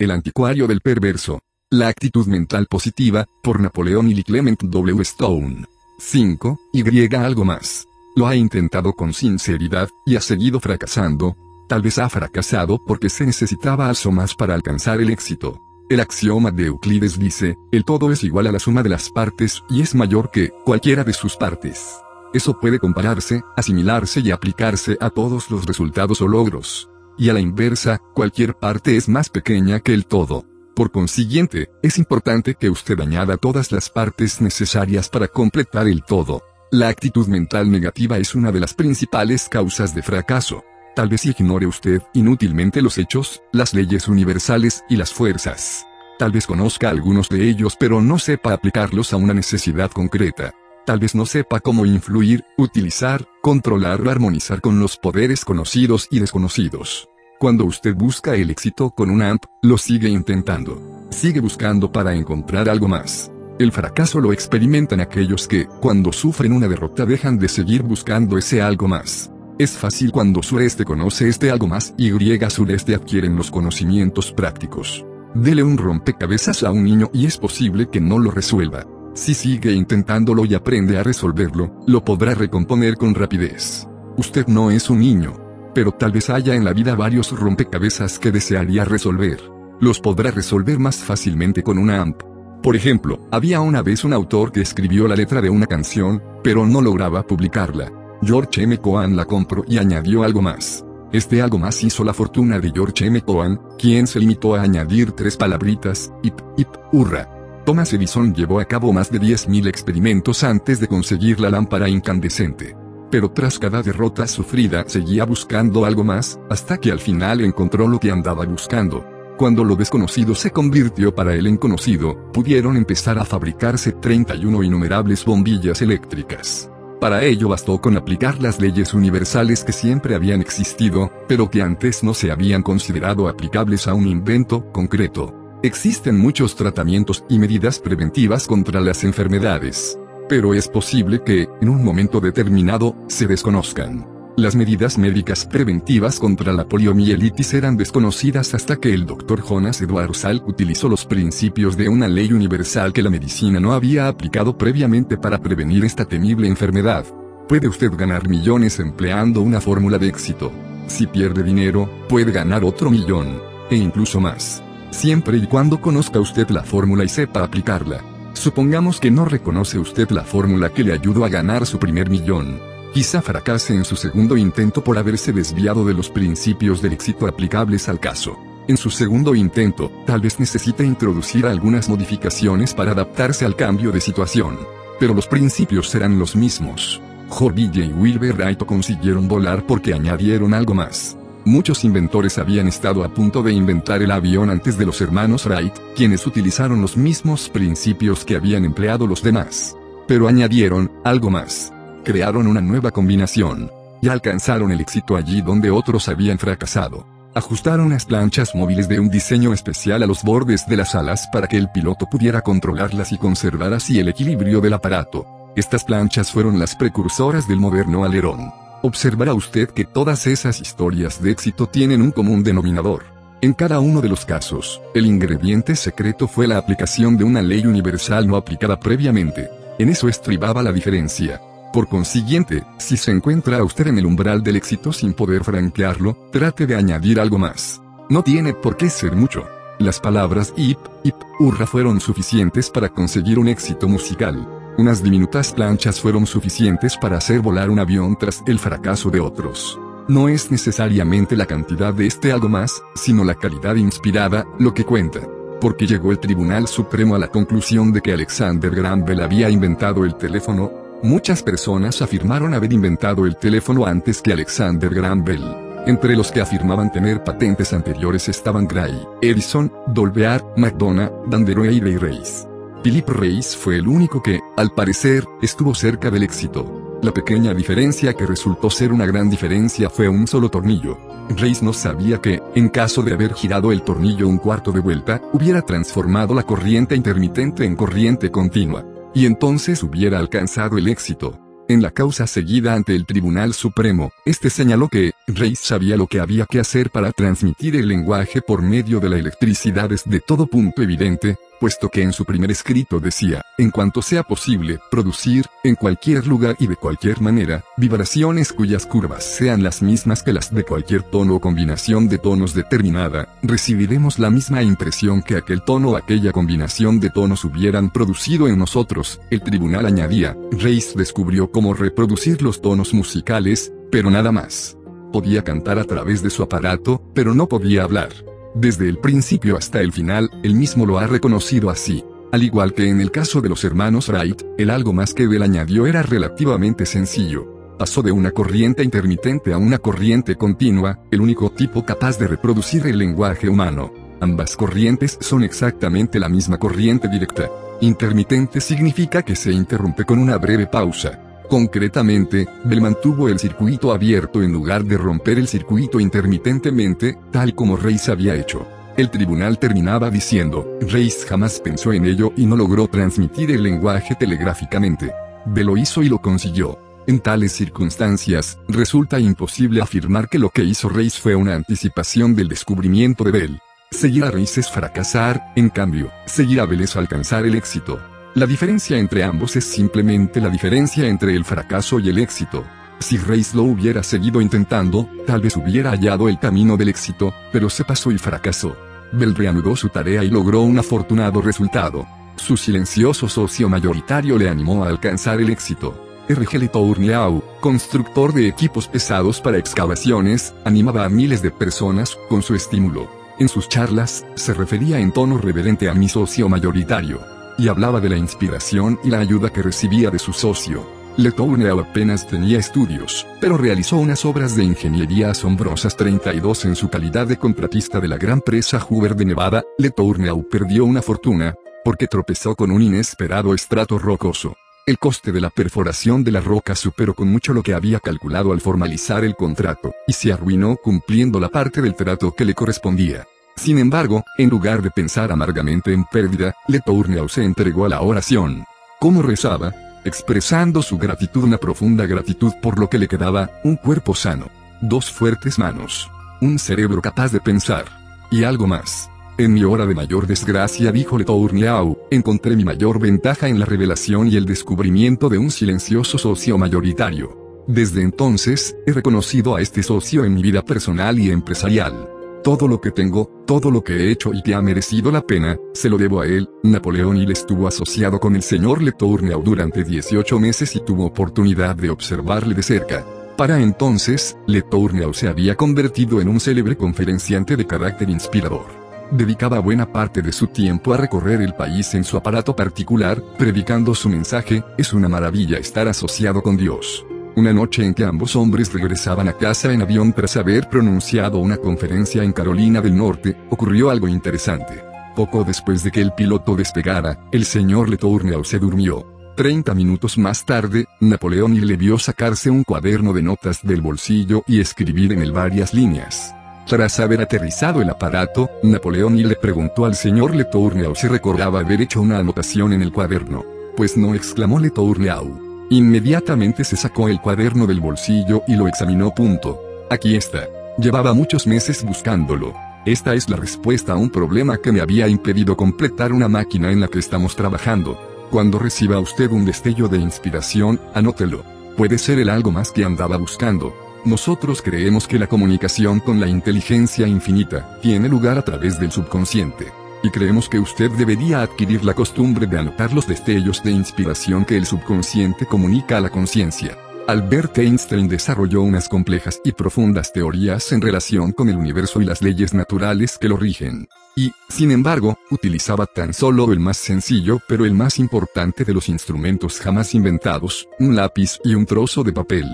El anticuario del perverso. La actitud mental positiva, por Napoleón y Clement W. Stone. 5. Y algo más. Lo ha intentado con sinceridad, y ha seguido fracasando. Tal vez ha fracasado porque se necesitaba algo más para alcanzar el éxito. El axioma de Euclides dice, el todo es igual a la suma de las partes y es mayor que cualquiera de sus partes. Eso puede compararse, asimilarse y aplicarse a todos los resultados o logros. Y a la inversa, cualquier parte es más pequeña que el todo. Por consiguiente, es importante que usted añada todas las partes necesarias para completar el todo. La actitud mental negativa es una de las principales causas de fracaso. Tal vez ignore usted inútilmente los hechos, las leyes universales y las fuerzas. Tal vez conozca algunos de ellos pero no sepa aplicarlos a una necesidad concreta. Tal vez no sepa cómo influir, utilizar, controlar o armonizar con los poderes conocidos y desconocidos. Cuando usted busca el éxito con un AMP, lo sigue intentando. Sigue buscando para encontrar algo más. El fracaso lo experimentan aquellos que, cuando sufren una derrota, dejan de seguir buscando ese algo más. Es fácil cuando sureste conoce este algo más y sureste adquieren los conocimientos prácticos. Dele un rompecabezas a un niño y es posible que no lo resuelva. Si sigue intentándolo y aprende a resolverlo, lo podrá recomponer con rapidez. Usted no es un niño. Pero tal vez haya en la vida varios rompecabezas que desearía resolver. Los podrá resolver más fácilmente con una AMP. Por ejemplo, había una vez un autor que escribió la letra de una canción, pero no lograba publicarla. George M. Cohan la compró y añadió algo más. Este algo más hizo la fortuna de George M. Cohan, quien se limitó a añadir tres palabritas, ip, ip, hurra. Thomas Edison llevó a cabo más de 10.000 experimentos antes de conseguir la lámpara incandescente. Pero tras cada derrota sufrida seguía buscando algo más, hasta que al final encontró lo que andaba buscando. Cuando lo desconocido se convirtió para él en conocido, pudieron empezar a fabricarse 31 innumerables bombillas eléctricas. Para ello bastó con aplicar las leyes universales que siempre habían existido, pero que antes no se habían considerado aplicables a un invento concreto. Existen muchos tratamientos y medidas preventivas contra las enfermedades. Pero es posible que, en un momento determinado, se desconozcan. Las medidas médicas preventivas contra la poliomielitis eran desconocidas hasta que el Dr. Jonas Edward Salk utilizó los principios de una ley universal que la medicina no había aplicado previamente para prevenir esta temible enfermedad. Puede usted ganar millones empleando una fórmula de éxito. Si pierde dinero, puede ganar otro millón, e incluso más. Siempre y cuando conozca usted la fórmula y sepa aplicarla. Supongamos que no reconoce usted la fórmula que le ayudó a ganar su primer millón. Quizá fracase en su segundo intento por haberse desviado de los principios del éxito aplicables al caso. En su segundo intento, tal vez necesite introducir algunas modificaciones para adaptarse al cambio de situación. Pero los principios serán los mismos. Joville y Wilbur Wright consiguieron volar porque añadieron algo más. Muchos inventores habían estado a punto de inventar el avión antes de los hermanos Wright, quienes utilizaron los mismos principios que habían empleado los demás. Pero añadieron algo más crearon una nueva combinación. Y alcanzaron el éxito allí donde otros habían fracasado. Ajustaron las planchas móviles de un diseño especial a los bordes de las alas para que el piloto pudiera controlarlas y conservar así el equilibrio del aparato. Estas planchas fueron las precursoras del moderno alerón. Observará usted que todas esas historias de éxito tienen un común denominador. En cada uno de los casos, el ingrediente secreto fue la aplicación de una ley universal no aplicada previamente. En eso estribaba la diferencia. Por consiguiente, si se encuentra usted en el umbral del éxito sin poder franquearlo, trate de añadir algo más. No tiene por qué ser mucho. Las palabras ip, ip, hurra fueron suficientes para conseguir un éxito musical. Unas diminutas planchas fueron suficientes para hacer volar un avión tras el fracaso de otros. No es necesariamente la cantidad de este algo más, sino la calidad inspirada, lo que cuenta. Porque llegó el Tribunal Supremo a la conclusión de que Alexander Graham Bell había inventado el teléfono, Muchas personas afirmaron haber inventado el teléfono antes que Alexander Graham Bell. Entre los que afirmaban tener patentes anteriores estaban Gray, Edison, Dolbear, McDonough, Vanderohe y Reis. Philip Reis fue el único que, al parecer, estuvo cerca del éxito. La pequeña diferencia que resultó ser una gran diferencia fue un solo tornillo. Reis no sabía que, en caso de haber girado el tornillo un cuarto de vuelta, hubiera transformado la corriente intermitente en corriente continua. Y entonces hubiera alcanzado el éxito. En la causa seguida ante el Tribunal Supremo, este señaló que, Reis sabía lo que había que hacer para transmitir el lenguaje por medio de la electricidad es de todo punto evidente, puesto que en su primer escrito decía, en cuanto sea posible, producir, en cualquier lugar y de cualquier manera, vibraciones cuyas curvas sean las mismas que las de cualquier tono o combinación de tonos determinada, recibiremos la misma impresión que aquel tono o aquella combinación de tonos hubieran producido en nosotros. El tribunal añadía, Reis descubrió cómo reproducir los tonos musicales, pero nada más. Podía cantar a través de su aparato, pero no podía hablar. Desde el principio hasta el final, él mismo lo ha reconocido así. Al igual que en el caso de los hermanos Wright, el algo más que él añadió era relativamente sencillo. Pasó de una corriente intermitente a una corriente continua, el único tipo capaz de reproducir el lenguaje humano. Ambas corrientes son exactamente la misma corriente directa. Intermitente significa que se interrumpe con una breve pausa. Concretamente, Bell mantuvo el circuito abierto en lugar de romper el circuito intermitentemente, tal como Reis había hecho. El tribunal terminaba diciendo, Reis jamás pensó en ello y no logró transmitir el lenguaje telegráficamente. Bell lo hizo y lo consiguió. En tales circunstancias, resulta imposible afirmar que lo que hizo Reis fue una anticipación del descubrimiento de Bell. Seguir a Reis es fracasar, en cambio, seguir a Bell es alcanzar el éxito. La diferencia entre ambos es simplemente la diferencia entre el fracaso y el éxito. Si Reis lo hubiera seguido intentando, tal vez hubiera hallado el camino del éxito, pero se pasó y fracasó. Bell reanudó su tarea y logró un afortunado resultado. Su silencioso socio mayoritario le animó a alcanzar el éxito. R.G. Tourneau, constructor de equipos pesados para excavaciones, animaba a miles de personas con su estímulo. En sus charlas, se refería en tono reverente a mi socio mayoritario y hablaba de la inspiración y la ayuda que recibía de su socio. Letourneau apenas tenía estudios, pero realizó unas obras de ingeniería asombrosas 32 en su calidad de contratista de la gran presa Hoover de Nevada. Letourneau perdió una fortuna, porque tropezó con un inesperado estrato rocoso. El coste de la perforación de la roca superó con mucho lo que había calculado al formalizar el contrato, y se arruinó cumpliendo la parte del trato que le correspondía. Sin embargo, en lugar de pensar amargamente en pérdida, Letourneau se entregó a la oración. ¿Cómo rezaba? Expresando su gratitud, una profunda gratitud por lo que le quedaba, un cuerpo sano, dos fuertes manos, un cerebro capaz de pensar, y algo más. En mi hora de mayor desgracia, dijo Letourneau, encontré mi mayor ventaja en la revelación y el descubrimiento de un silencioso socio mayoritario. Desde entonces, he reconocido a este socio en mi vida personal y empresarial. Todo lo que tengo, todo lo que he hecho y que ha merecido la pena, se lo debo a él. Napoleón Hill estuvo asociado con el señor Letourneau durante 18 meses y tuvo oportunidad de observarle de cerca. Para entonces, Letourneau se había convertido en un célebre conferenciante de carácter inspirador. Dedicaba buena parte de su tiempo a recorrer el país en su aparato particular, predicando su mensaje, es una maravilla estar asociado con Dios. Una noche en que ambos hombres regresaban a casa en avión tras haber pronunciado una conferencia en Carolina del Norte, ocurrió algo interesante. Poco después de que el piloto despegara, el señor Letourneau se durmió. Treinta minutos más tarde, Napoleón le vio sacarse un cuaderno de notas del bolsillo y escribir en él varias líneas. Tras haber aterrizado el aparato, Napoleón le preguntó al señor Letourneau si recordaba haber hecho una anotación en el cuaderno. Pues no exclamó Letourneau. Inmediatamente se sacó el cuaderno del bolsillo y lo examinó. Punto. Aquí está. Llevaba muchos meses buscándolo. Esta es la respuesta a un problema que me había impedido completar una máquina en la que estamos trabajando. Cuando reciba usted un destello de inspiración, anótelo. Puede ser el algo más que andaba buscando. Nosotros creemos que la comunicación con la inteligencia infinita tiene lugar a través del subconsciente y creemos que usted debería adquirir la costumbre de anotar los destellos de inspiración que el subconsciente comunica a la conciencia. Albert Einstein desarrolló unas complejas y profundas teorías en relación con el universo y las leyes naturales que lo rigen. Y, sin embargo, utilizaba tan solo el más sencillo pero el más importante de los instrumentos jamás inventados, un lápiz y un trozo de papel.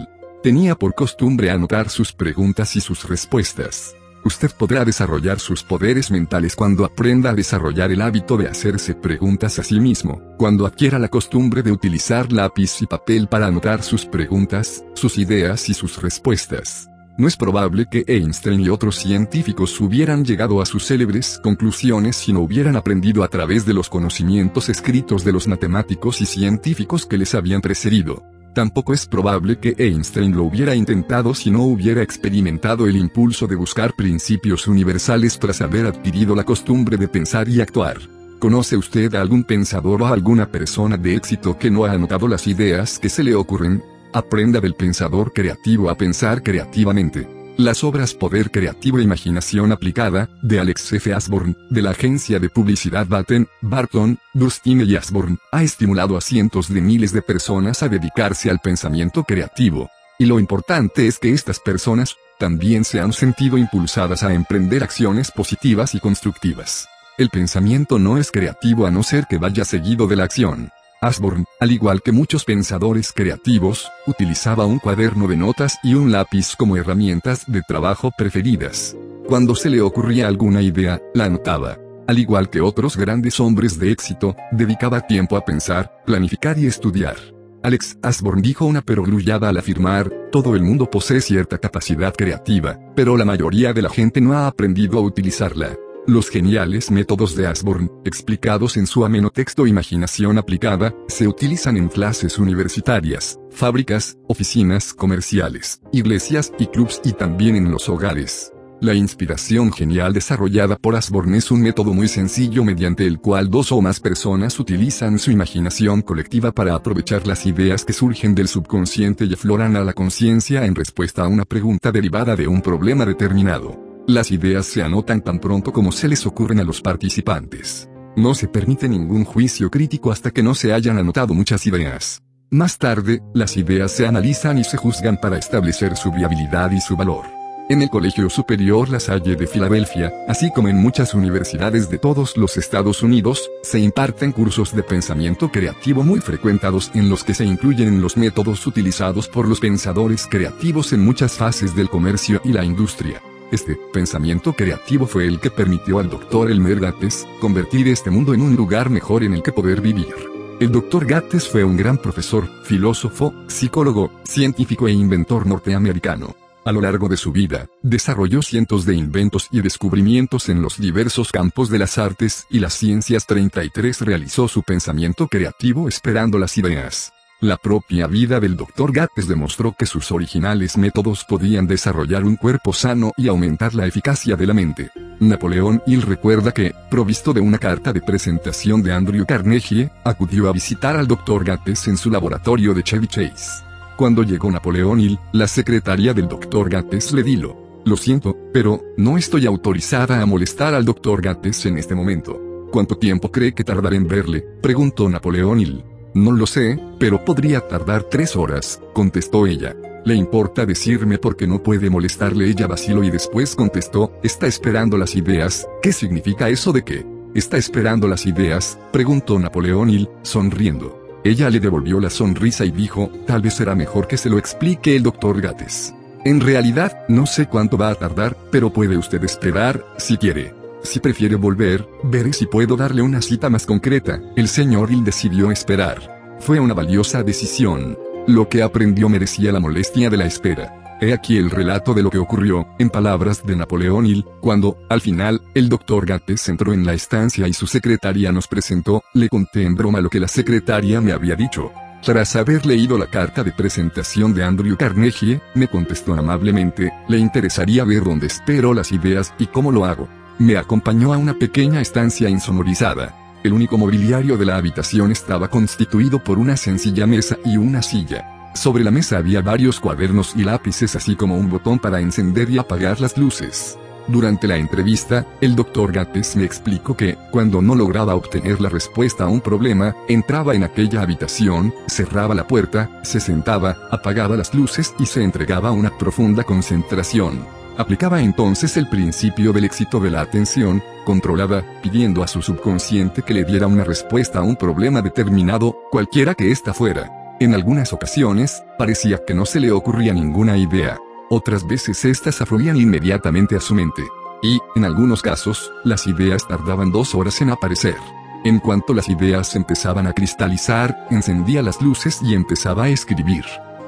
Tenía por costumbre anotar sus preguntas y sus respuestas. Usted podrá desarrollar sus poderes mentales cuando aprenda a desarrollar el hábito de hacerse preguntas a sí mismo, cuando adquiera la costumbre de utilizar lápiz y papel para anotar sus preguntas, sus ideas y sus respuestas. No es probable que Einstein y otros científicos hubieran llegado a sus célebres conclusiones si no hubieran aprendido a través de los conocimientos escritos de los matemáticos y científicos que les habían precedido. Tampoco es probable que Einstein lo hubiera intentado si no hubiera experimentado el impulso de buscar principios universales tras haber adquirido la costumbre de pensar y actuar. ¿Conoce usted a algún pensador o a alguna persona de éxito que no ha anotado las ideas que se le ocurren? Aprenda del pensador creativo a pensar creativamente. Las obras Poder Creativo e Imaginación Aplicada, de Alex F. Asborn, de la agencia de publicidad Batten, Barton, Dustin y Asborn, ha estimulado a cientos de miles de personas a dedicarse al pensamiento creativo. Y lo importante es que estas personas, también se han sentido impulsadas a emprender acciones positivas y constructivas. El pensamiento no es creativo a no ser que vaya seguido de la acción. Asborn, al igual que muchos pensadores creativos, utilizaba un cuaderno de notas y un lápiz como herramientas de trabajo preferidas. Cuando se le ocurría alguna idea, la anotaba. Al igual que otros grandes hombres de éxito, dedicaba tiempo a pensar, planificar y estudiar. Alex Asborn dijo una perogrullada al afirmar, todo el mundo posee cierta capacidad creativa, pero la mayoría de la gente no ha aprendido a utilizarla. Los geniales métodos de Asborn, explicados en su ameno texto Imaginación aplicada, se utilizan en clases universitarias, fábricas, oficinas comerciales, iglesias y clubs y también en los hogares. La inspiración genial desarrollada por Asborn es un método muy sencillo mediante el cual dos o más personas utilizan su imaginación colectiva para aprovechar las ideas que surgen del subconsciente y afloran a la conciencia en respuesta a una pregunta derivada de un problema determinado. Las ideas se anotan tan pronto como se les ocurren a los participantes. No se permite ningún juicio crítico hasta que no se hayan anotado muchas ideas. Más tarde, las ideas se analizan y se juzgan para establecer su viabilidad y su valor. En el Colegio Superior La Salle de Filadelfia, así como en muchas universidades de todos los Estados Unidos, se imparten cursos de pensamiento creativo muy frecuentados en los que se incluyen los métodos utilizados por los pensadores creativos en muchas fases del comercio y la industria. Este pensamiento creativo fue el que permitió al Dr. Elmer Gates convertir este mundo en un lugar mejor en el que poder vivir. El Dr. Gates fue un gran profesor, filósofo, psicólogo, científico e inventor norteamericano. A lo largo de su vida, desarrolló cientos de inventos y descubrimientos en los diversos campos de las artes y las ciencias. 33 realizó su pensamiento creativo esperando las ideas. La propia vida del Dr. Gates demostró que sus originales métodos podían desarrollar un cuerpo sano y aumentar la eficacia de la mente. Napoleón Hill recuerda que, provisto de una carta de presentación de Andrew Carnegie, acudió a visitar al Dr. Gates en su laboratorio de Chevy Chase. Cuando llegó Napoleón Hill, la secretaria del Dr. Gates le dijo, lo siento, pero, no estoy autorizada a molestar al Dr. Gates en este momento. ¿Cuánto tiempo cree que tardaré en verle? preguntó Napoleón Hill. No lo sé, pero podría tardar tres horas, contestó ella. ¿Le importa decirme por qué no puede molestarle? Ella vaciló y después contestó, está esperando las ideas, ¿qué significa eso de qué? ¿Está esperando las ideas? preguntó Napoleón Hill, sonriendo. Ella le devolvió la sonrisa y dijo, tal vez será mejor que se lo explique el doctor Gates. En realidad, no sé cuánto va a tardar, pero puede usted esperar, si quiere. Si prefiere volver, veré si puedo darle una cita más concreta. El señor Hill decidió esperar. Fue una valiosa decisión. Lo que aprendió merecía la molestia de la espera. He aquí el relato de lo que ocurrió, en palabras de Napoleón Hill, cuando, al final, el doctor Gates entró en la estancia y su secretaria nos presentó, le conté en broma lo que la secretaria me había dicho. Tras haber leído la carta de presentación de Andrew Carnegie, me contestó amablemente, le interesaría ver dónde espero las ideas y cómo lo hago. Me acompañó a una pequeña estancia insonorizada. El único mobiliario de la habitación estaba constituido por una sencilla mesa y una silla. Sobre la mesa había varios cuadernos y lápices así como un botón para encender y apagar las luces. Durante la entrevista, el doctor Gates me explicó que, cuando no lograba obtener la respuesta a un problema, entraba en aquella habitación, cerraba la puerta, se sentaba, apagaba las luces y se entregaba a una profunda concentración. Aplicaba entonces el principio del éxito de la atención, controlada, pidiendo a su subconsciente que le diera una respuesta a un problema determinado, cualquiera que ésta fuera. En algunas ocasiones, parecía que no se le ocurría ninguna idea. Otras veces éstas afluían inmediatamente a su mente. Y, en algunos casos, las ideas tardaban dos horas en aparecer. En cuanto las ideas empezaban a cristalizar, encendía las luces y empezaba a escribir.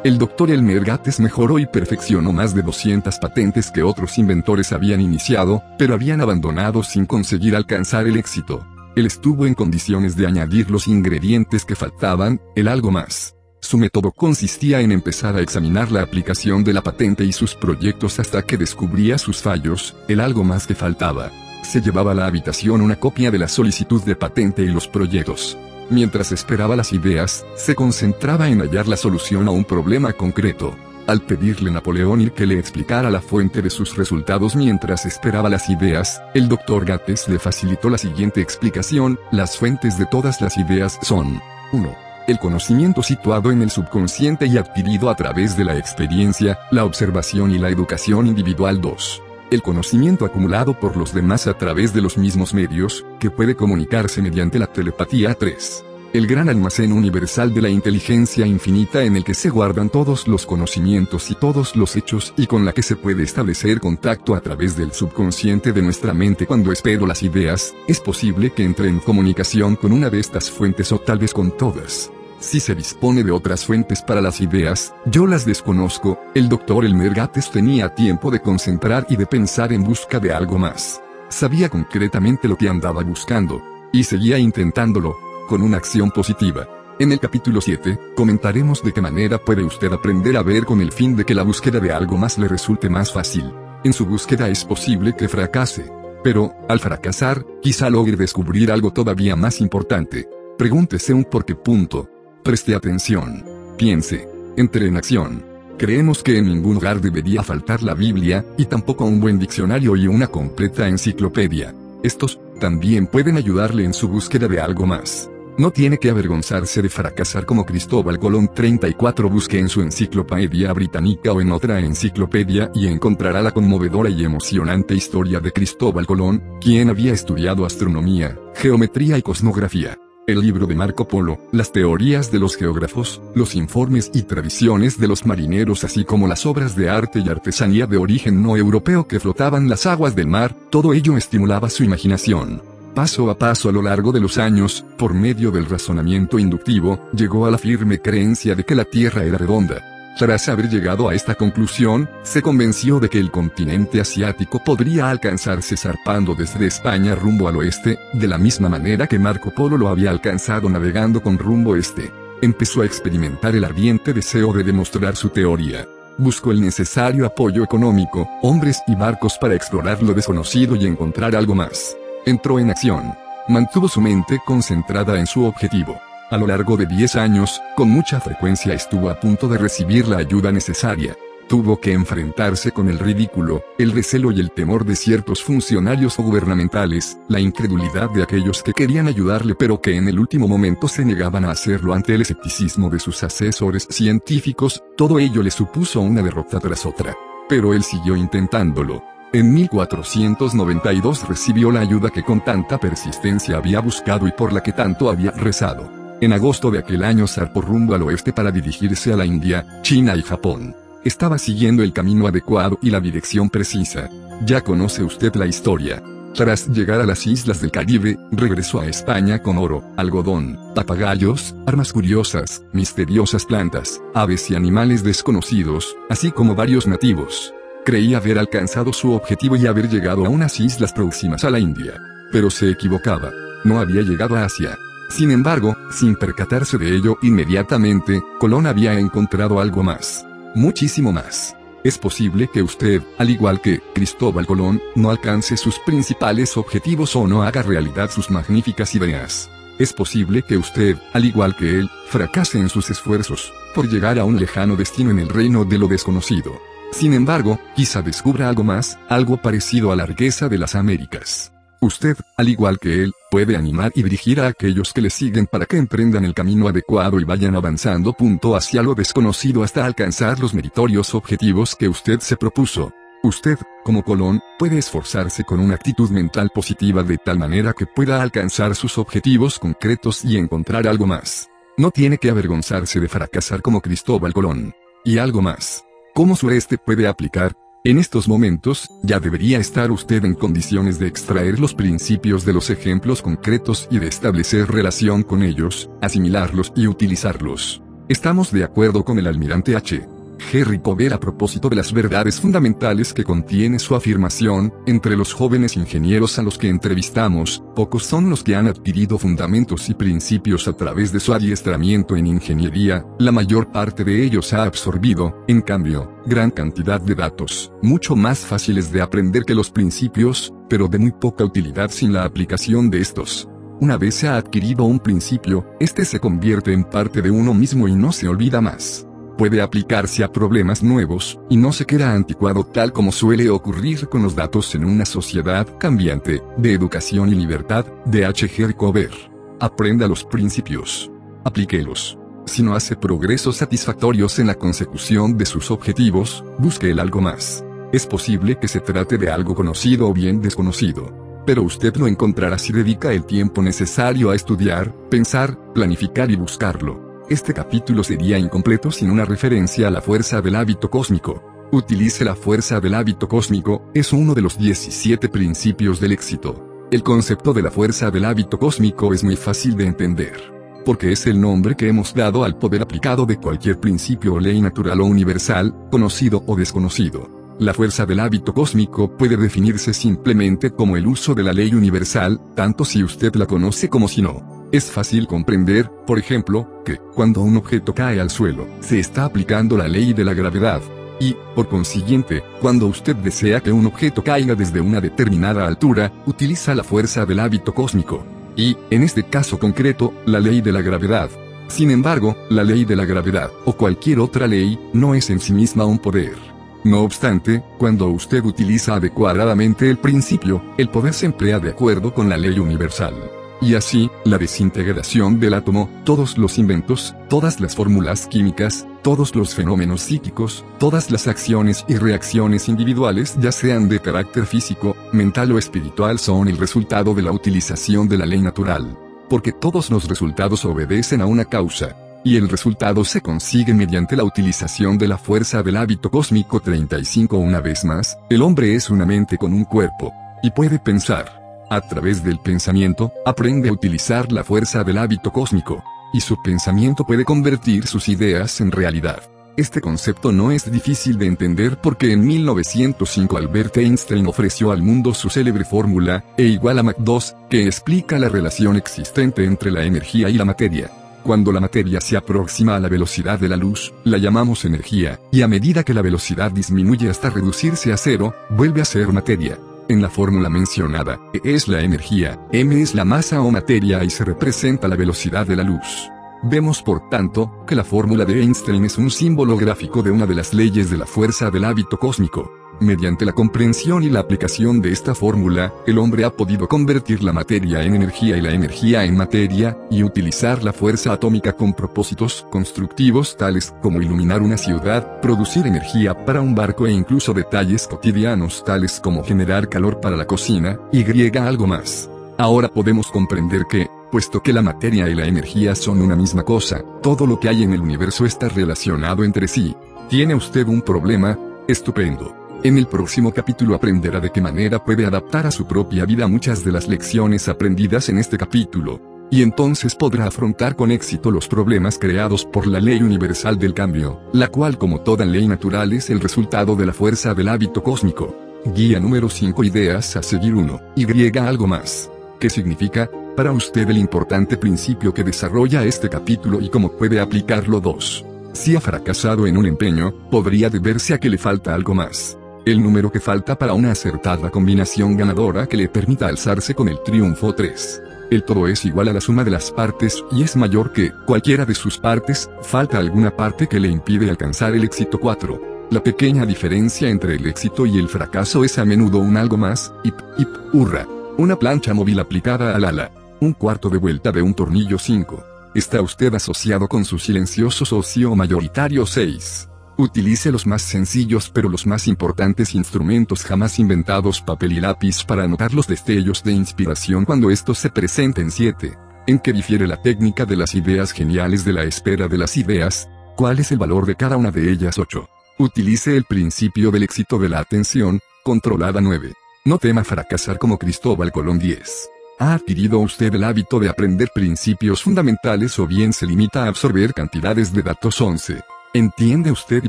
El doctor Elmer Gates mejoró y perfeccionó más de 200 patentes que otros inventores habían iniciado, pero habían abandonado sin conseguir alcanzar el éxito. Él estuvo en condiciones de añadir los ingredientes que faltaban, el algo más. Su método consistía en empezar a examinar la aplicación de la patente y sus proyectos hasta que descubría sus fallos, el algo más que faltaba. Se llevaba a la habitación una copia de la solicitud de patente y los proyectos. Mientras esperaba las ideas, se concentraba en hallar la solución a un problema concreto. Al pedirle a Napoleón que le explicara la fuente de sus resultados mientras esperaba las ideas, el doctor Gates le facilitó la siguiente explicación, las fuentes de todas las ideas son 1. El conocimiento situado en el subconsciente y adquirido a través de la experiencia, la observación y la educación individual 2 el conocimiento acumulado por los demás a través de los mismos medios, que puede comunicarse mediante la telepatía 3. El gran almacén universal de la inteligencia infinita en el que se guardan todos los conocimientos y todos los hechos y con la que se puede establecer contacto a través del subconsciente de nuestra mente cuando espero las ideas, es posible que entre en comunicación con una de estas fuentes o tal vez con todas. Si se dispone de otras fuentes para las ideas, yo las desconozco, el doctor Elmer Gates tenía tiempo de concentrar y de pensar en busca de algo más. Sabía concretamente lo que andaba buscando, y seguía intentándolo, con una acción positiva. En el capítulo 7, comentaremos de qué manera puede usted aprender a ver con el fin de que la búsqueda de algo más le resulte más fácil. En su búsqueda es posible que fracase. Pero, al fracasar, quizá logre descubrir algo todavía más importante. Pregúntese un por qué punto. Preste atención. Piense. Entre en acción. Creemos que en ningún lugar debería faltar la Biblia, y tampoco un buen diccionario y una completa enciclopedia. Estos, también pueden ayudarle en su búsqueda de algo más. No tiene que avergonzarse de fracasar como Cristóbal Colón 34 busque en su enciclopedia británica o en otra enciclopedia y encontrará la conmovedora y emocionante historia de Cristóbal Colón, quien había estudiado astronomía, geometría y cosmografía el libro de Marco Polo, las teorías de los geógrafos, los informes y tradiciones de los marineros así como las obras de arte y artesanía de origen no europeo que flotaban las aguas del mar, todo ello estimulaba su imaginación. Paso a paso a lo largo de los años, por medio del razonamiento inductivo, llegó a la firme creencia de que la Tierra era redonda, tras haber llegado a esta conclusión, se convenció de que el continente asiático podría alcanzarse zarpando desde España rumbo al oeste, de la misma manera que Marco Polo lo había alcanzado navegando con rumbo este. Empezó a experimentar el ardiente deseo de demostrar su teoría. Buscó el necesario apoyo económico, hombres y barcos para explorar lo desconocido y encontrar algo más. Entró en acción. Mantuvo su mente concentrada en su objetivo. A lo largo de 10 años, con mucha frecuencia estuvo a punto de recibir la ayuda necesaria. Tuvo que enfrentarse con el ridículo, el recelo y el temor de ciertos funcionarios gubernamentales, la incredulidad de aquellos que querían ayudarle pero que en el último momento se negaban a hacerlo ante el escepticismo de sus asesores científicos, todo ello le supuso una derrota tras otra. Pero él siguió intentándolo. En 1492 recibió la ayuda que con tanta persistencia había buscado y por la que tanto había rezado. En agosto de aquel año zarpó rumbo al oeste para dirigirse a la India, China y Japón. Estaba siguiendo el camino adecuado y la dirección precisa. Ya conoce usted la historia. Tras llegar a las islas del Caribe, regresó a España con oro, algodón, papagayos, armas curiosas, misteriosas plantas, aves y animales desconocidos, así como varios nativos. Creía haber alcanzado su objetivo y haber llegado a unas islas próximas a la India. Pero se equivocaba. No había llegado a Asia. Sin embargo, sin percatarse de ello inmediatamente, Colón había encontrado algo más. Muchísimo más. Es posible que usted, al igual que Cristóbal Colón, no alcance sus principales objetivos o no haga realidad sus magníficas ideas. Es posible que usted, al igual que él, fracase en sus esfuerzos, por llegar a un lejano destino en el reino de lo desconocido. Sin embargo, quizá descubra algo más, algo parecido a la riqueza de las Américas. Usted, al igual que él, puede animar y dirigir a aquellos que le siguen para que emprendan el camino adecuado y vayan avanzando punto hacia lo desconocido hasta alcanzar los meritorios objetivos que usted se propuso. Usted, como Colón, puede esforzarse con una actitud mental positiva de tal manera que pueda alcanzar sus objetivos concretos y encontrar algo más. No tiene que avergonzarse de fracasar como Cristóbal Colón. Y algo más. ¿Cómo sureste puede aplicar? En estos momentos, ya debería estar usted en condiciones de extraer los principios de los ejemplos concretos y de establecer relación con ellos, asimilarlos y utilizarlos. Estamos de acuerdo con el almirante H. Henry Cover a propósito de las verdades fundamentales que contiene su afirmación, entre los jóvenes ingenieros a los que entrevistamos, pocos son los que han adquirido fundamentos y principios a través de su adiestramiento en ingeniería, la mayor parte de ellos ha absorbido, en cambio, gran cantidad de datos, mucho más fáciles de aprender que los principios, pero de muy poca utilidad sin la aplicación de estos. Una vez se ha adquirido un principio, este se convierte en parte de uno mismo y no se olvida más puede aplicarse a problemas nuevos, y no se queda anticuado tal como suele ocurrir con los datos en una sociedad cambiante, de educación y libertad, de H. Cover. Aprenda los principios. Aplíquelos. Si no hace progresos satisfactorios en la consecución de sus objetivos, busque el algo más. Es posible que se trate de algo conocido o bien desconocido. Pero usted lo encontrará si dedica el tiempo necesario a estudiar, pensar, planificar y buscarlo. Este capítulo sería incompleto sin una referencia a la fuerza del hábito cósmico. Utilice la fuerza del hábito cósmico, es uno de los 17 principios del éxito. El concepto de la fuerza del hábito cósmico es muy fácil de entender. Porque es el nombre que hemos dado al poder aplicado de cualquier principio o ley natural o universal, conocido o desconocido. La fuerza del hábito cósmico puede definirse simplemente como el uso de la ley universal, tanto si usted la conoce como si no. Es fácil comprender, por ejemplo, que, cuando un objeto cae al suelo, se está aplicando la ley de la gravedad. Y, por consiguiente, cuando usted desea que un objeto caiga desde una determinada altura, utiliza la fuerza del hábito cósmico. Y, en este caso concreto, la ley de la gravedad. Sin embargo, la ley de la gravedad, o cualquier otra ley, no es en sí misma un poder. No obstante, cuando usted utiliza adecuadamente el principio, el poder se emplea de acuerdo con la ley universal. Y así, la desintegración del átomo, todos los inventos, todas las fórmulas químicas, todos los fenómenos psíquicos, todas las acciones y reacciones individuales ya sean de carácter físico, mental o espiritual son el resultado de la utilización de la ley natural. Porque todos los resultados obedecen a una causa. Y el resultado se consigue mediante la utilización de la fuerza del hábito cósmico 35 una vez más, el hombre es una mente con un cuerpo. Y puede pensar. A través del pensamiento, aprende a utilizar la fuerza del hábito cósmico. Y su pensamiento puede convertir sus ideas en realidad. Este concepto no es difícil de entender porque en 1905 Albert Einstein ofreció al mundo su célebre fórmula, E igual a Mach 2, que explica la relación existente entre la energía y la materia. Cuando la materia se aproxima a la velocidad de la luz, la llamamos energía, y a medida que la velocidad disminuye hasta reducirse a cero, vuelve a ser materia. En la fórmula mencionada, E es la energía, M es la masa o materia y se representa la velocidad de la luz. Vemos por tanto, que la fórmula de Einstein es un símbolo gráfico de una de las leyes de la fuerza del hábito cósmico. Mediante la comprensión y la aplicación de esta fórmula, el hombre ha podido convertir la materia en energía y la energía en materia, y utilizar la fuerza atómica con propósitos constructivos tales como iluminar una ciudad, producir energía para un barco e incluso detalles cotidianos tales como generar calor para la cocina, y griega algo más. Ahora podemos comprender que, puesto que la materia y la energía son una misma cosa, todo lo que hay en el universo está relacionado entre sí. ¿Tiene usted un problema? Estupendo. En el próximo capítulo aprenderá de qué manera puede adaptar a su propia vida muchas de las lecciones aprendidas en este capítulo. Y entonces podrá afrontar con éxito los problemas creados por la ley universal del cambio, la cual como toda ley natural es el resultado de la fuerza del hábito cósmico. Guía número 5 Ideas a seguir 1. Y algo más. ¿Qué significa, para usted el importante principio que desarrolla este capítulo y cómo puede aplicarlo 2? Si ha fracasado en un empeño, podría deberse a que le falta algo más. El número que falta para una acertada combinación ganadora que le permita alzarse con el triunfo 3. El todo es igual a la suma de las partes y es mayor que cualquiera de sus partes, falta alguna parte que le impide alcanzar el éxito 4. La pequeña diferencia entre el éxito y el fracaso es a menudo un algo más, hip, hip, hurra. Una plancha móvil aplicada al ala. Un cuarto de vuelta de un tornillo 5. Está usted asociado con su silencioso socio mayoritario 6. Utilice los más sencillos pero los más importantes instrumentos jamás inventados papel y lápiz para anotar los destellos de inspiración cuando estos se presenten 7. ¿En qué difiere la técnica de las ideas geniales de la espera de las ideas? ¿Cuál es el valor de cada una de ellas? 8. Utilice el principio del éxito de la atención, controlada 9. No tema fracasar como Cristóbal Colón 10. ¿Ha adquirido usted el hábito de aprender principios fundamentales o bien se limita a absorber cantidades de datos 11? ¿Entiende usted y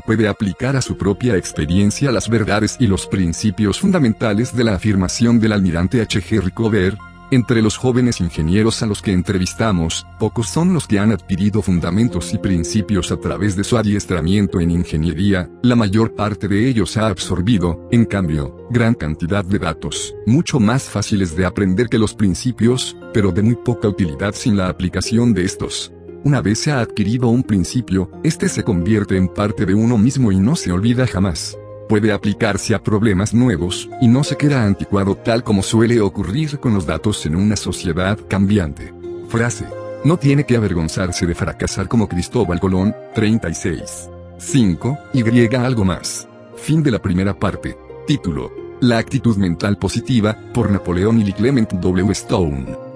puede aplicar a su propia experiencia las verdades y los principios fundamentales de la afirmación del almirante H. G. Rickover? Entre los jóvenes ingenieros a los que entrevistamos, pocos son los que han adquirido fundamentos y principios a través de su adiestramiento en ingeniería, la mayor parte de ellos ha absorbido, en cambio, gran cantidad de datos, mucho más fáciles de aprender que los principios, pero de muy poca utilidad sin la aplicación de estos. Una vez se ha adquirido un principio, este se convierte en parte de uno mismo y no se olvida jamás puede aplicarse a problemas nuevos, y no se queda anticuado tal como suele ocurrir con los datos en una sociedad cambiante. Frase. No tiene que avergonzarse de fracasar como Cristóbal Colón, 36. 5. Y algo más. Fin de la primera parte. Título. La actitud mental positiva, por Napoleón y Clement W. Stone.